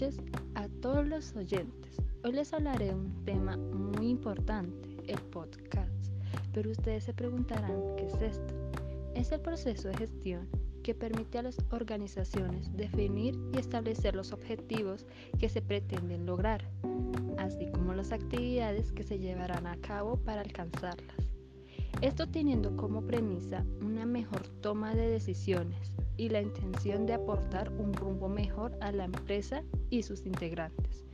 noches a todos los oyentes. Hoy les hablaré de un tema muy importante, el podcast. Pero ustedes se preguntarán, ¿qué es esto? Es el proceso de gestión que permite a las organizaciones definir y establecer los objetivos que se pretenden lograr, así como las actividades que se llevarán a cabo para alcanzarlas. Esto teniendo como premisa una mejor toma de decisiones y la intención de aportar un rumbo mejor a la empresa y sus integrantes.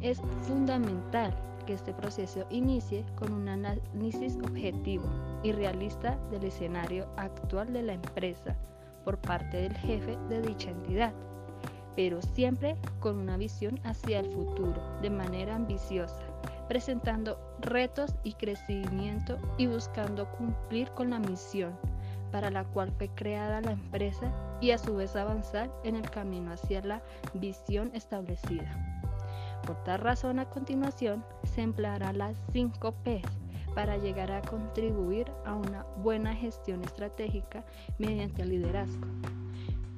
Es fundamental que este proceso inicie con un análisis objetivo y realista del escenario actual de la empresa por parte del jefe de dicha entidad, pero siempre con una visión hacia el futuro de manera ambiciosa, presentando retos y crecimiento y buscando cumplir con la misión para la cual fue creada la empresa y a su vez avanzar en el camino hacia la visión establecida. Por tal razón, a continuación se empleará las 5 P para llegar a contribuir a una buena gestión estratégica mediante el liderazgo.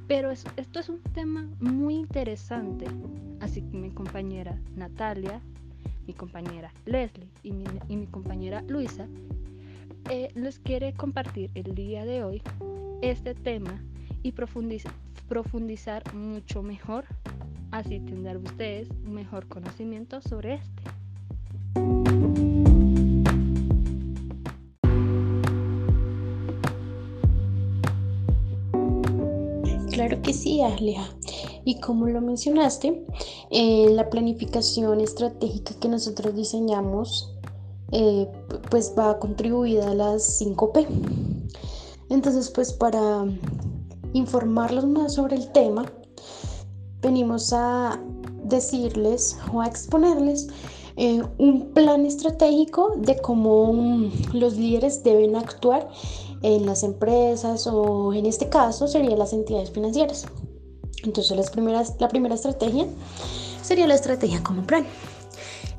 Pero esto es un tema muy interesante, así que mi compañera Natalia, mi compañera Leslie y mi, y mi compañera Luisa eh, les quiere compartir el día de hoy este tema y profundizar, mucho mejor, así tendrán ustedes un mejor conocimiento sobre este. Claro que sí, Aleja. Y como lo mencionaste, eh, la planificación estratégica que nosotros diseñamos eh, pues va contribuida a las 5P. Entonces, pues para informarlos más sobre el tema, venimos a decirles o a exponerles eh, un plan estratégico de cómo los líderes deben actuar en las empresas o en este caso serían las entidades financieras. Entonces las primeras, la primera estrategia sería la estrategia como plan.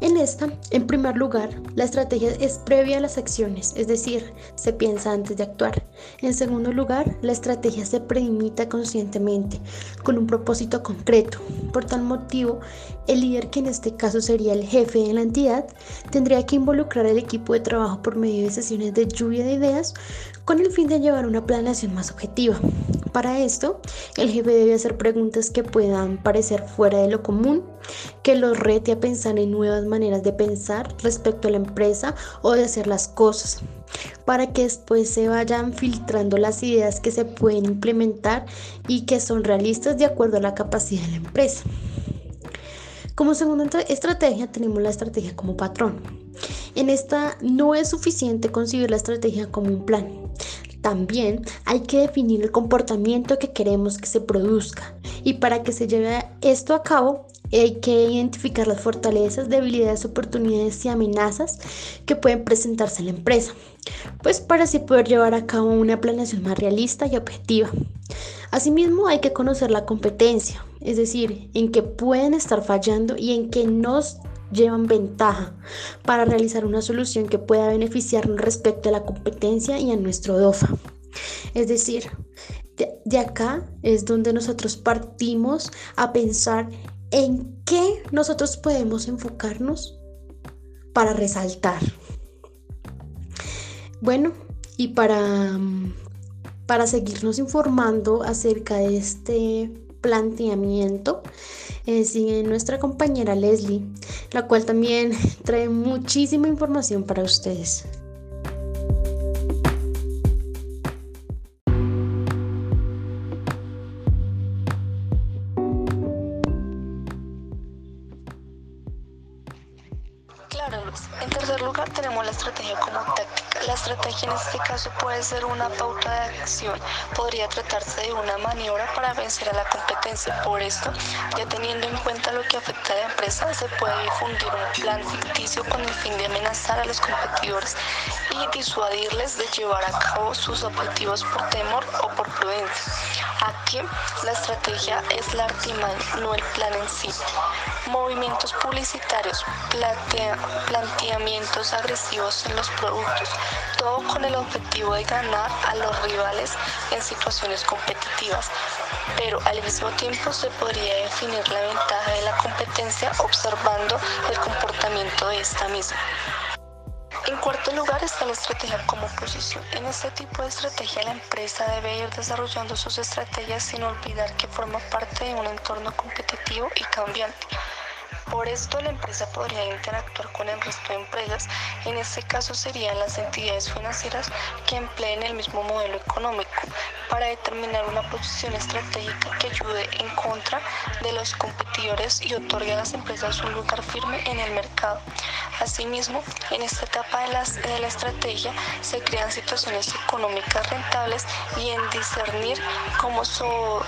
En esta, en primer lugar, la estrategia es previa a las acciones, es decir, se piensa antes de actuar. En segundo lugar, la estrategia se preimita conscientemente, con un propósito concreto. Por tal motivo, el líder, que en este caso sería el jefe de la entidad, tendría que involucrar al equipo de trabajo por medio de sesiones de lluvia de ideas con el fin de llevar una planeación más objetiva. Para esto, el jefe debe hacer preguntas que puedan parecer fuera de lo común, que los rete a pensar en nuevas maneras de pensar respecto a la empresa o de hacer las cosas, para que después se vayan filtrando las ideas que se pueden implementar y que son realistas de acuerdo a la capacidad de la empresa. Como segunda estrategia tenemos la estrategia como patrón. En esta no es suficiente concebir la estrategia como un plan, también hay que definir el comportamiento que queremos que se produzca y para que se lleve esto a cabo hay que identificar las fortalezas, debilidades, oportunidades y amenazas que pueden presentarse en la empresa, pues para así poder llevar a cabo una planeación más realista y objetiva. Asimismo, hay que conocer la competencia, es decir, en qué pueden estar fallando y en qué nos llevan ventaja para realizar una solución que pueda beneficiarnos respecto a la competencia y a nuestro DOFA. Es decir, de, acá es donde nosotros partimos a pensar en qué nosotros podemos enfocarnos para resaltar. Bueno, y para, para seguirnos informando acerca de este planteamiento, eh, sigue nuestra compañera Leslie, la cual también trae muchísima información para ustedes. Claro, En tercer lugar tenemos la estrategia como táctica. La estrategia en este caso puede ser una pauta de acción. Podría tratarse de una maniobra para vencer a la competencia. Por esto, ya teniendo en cuenta lo que afecta a la empresa, se puede difundir un plan ficticio con el fin de amenazar a los competidores y disuadirles de llevar a cabo sus objetivos por temor o por prudencia. Aquí la estrategia es la artimaña, no el plan en sí. Movimientos publicitarios, agresivos en los productos, todo con el objetivo de ganar a los rivales en situaciones competitivas, pero al mismo tiempo se podría definir la ventaja de la competencia observando el comportamiento de esta misma. En cuarto lugar está la estrategia como posición. En este tipo de estrategia la empresa debe ir desarrollando sus estrategias sin olvidar que forma parte de un entorno competitivo y cambiante. Por esto la empresa podría interactuar con el resto de empresas. En este caso serían las entidades financieras que empleen el mismo modelo económico para determinar una posición estratégica que ayude en contra de los competidores y otorgue a las empresas un lugar firme en el mercado. Asimismo, en esta etapa de, la estrategia se crean situaciones económicas rentables y en discernir cómo,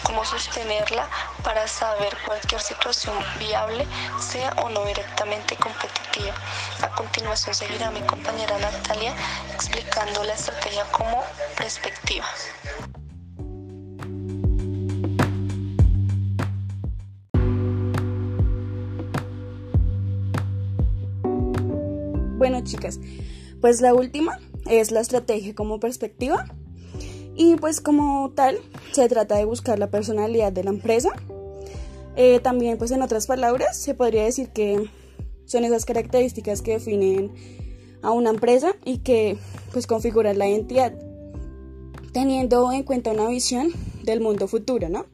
cómo sostenerla para saber cualquier situación viable, sea o no directamente competitiva. A continuación seguirá mi compañera Natalia explicando la estrategia como perspectiva. Bueno, chicas, pues la última es la estrategia como perspectiva. Y pues como tal, se trata de buscar la personalidad de la empresa. Eh, también, pues en otras palabras, se podría decir que son esas características que definen a una empresa y que pues configuran la identidad, teniendo en cuenta una visión del mundo futuro, ¿no?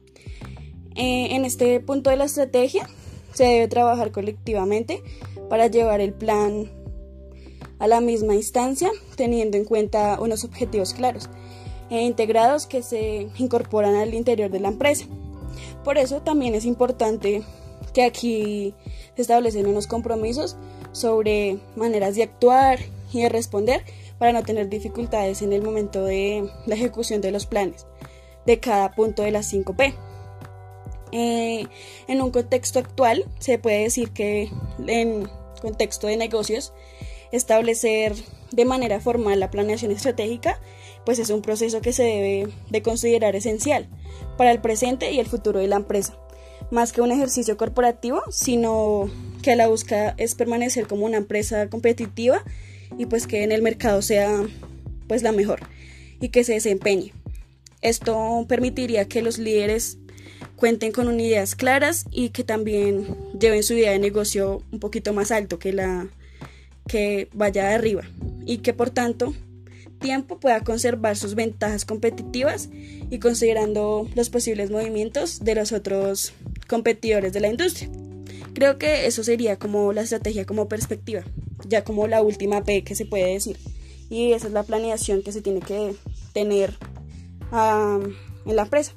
Eh, en este punto de la estrategia se debe trabajar colectivamente para llevar el plan a la misma instancia, teniendo en cuenta unos objetivos claros e integrados que se incorporan al interior de la empresa. Por eso también es importante que aquí se establecen unos compromisos sobre maneras de actuar y de responder para no tener dificultades en el momento de la ejecución de los planes de cada punto de las 5P. Eh, en un contexto actual se puede decir que en contexto de negocios establecer de manera formal la planeación estratégica, pues es un proceso que se debe de considerar esencial para el presente y el futuro de la empresa, más que un ejercicio corporativo, sino que la busca es permanecer como una empresa competitiva y pues que en el mercado sea pues la mejor y que se desempeñe. Esto permitiría que los líderes cuenten con ideas claras y que también lleven su idea de negocio un poquito más alto que la que vaya arriba y que por tanto tiempo pueda conservar sus ventajas competitivas y considerando los posibles movimientos de los otros competidores de la industria. Creo que eso sería como la estrategia como perspectiva, ya como la última P que se puede decir. Y esa es la planeación que se tiene que tener en la empresa.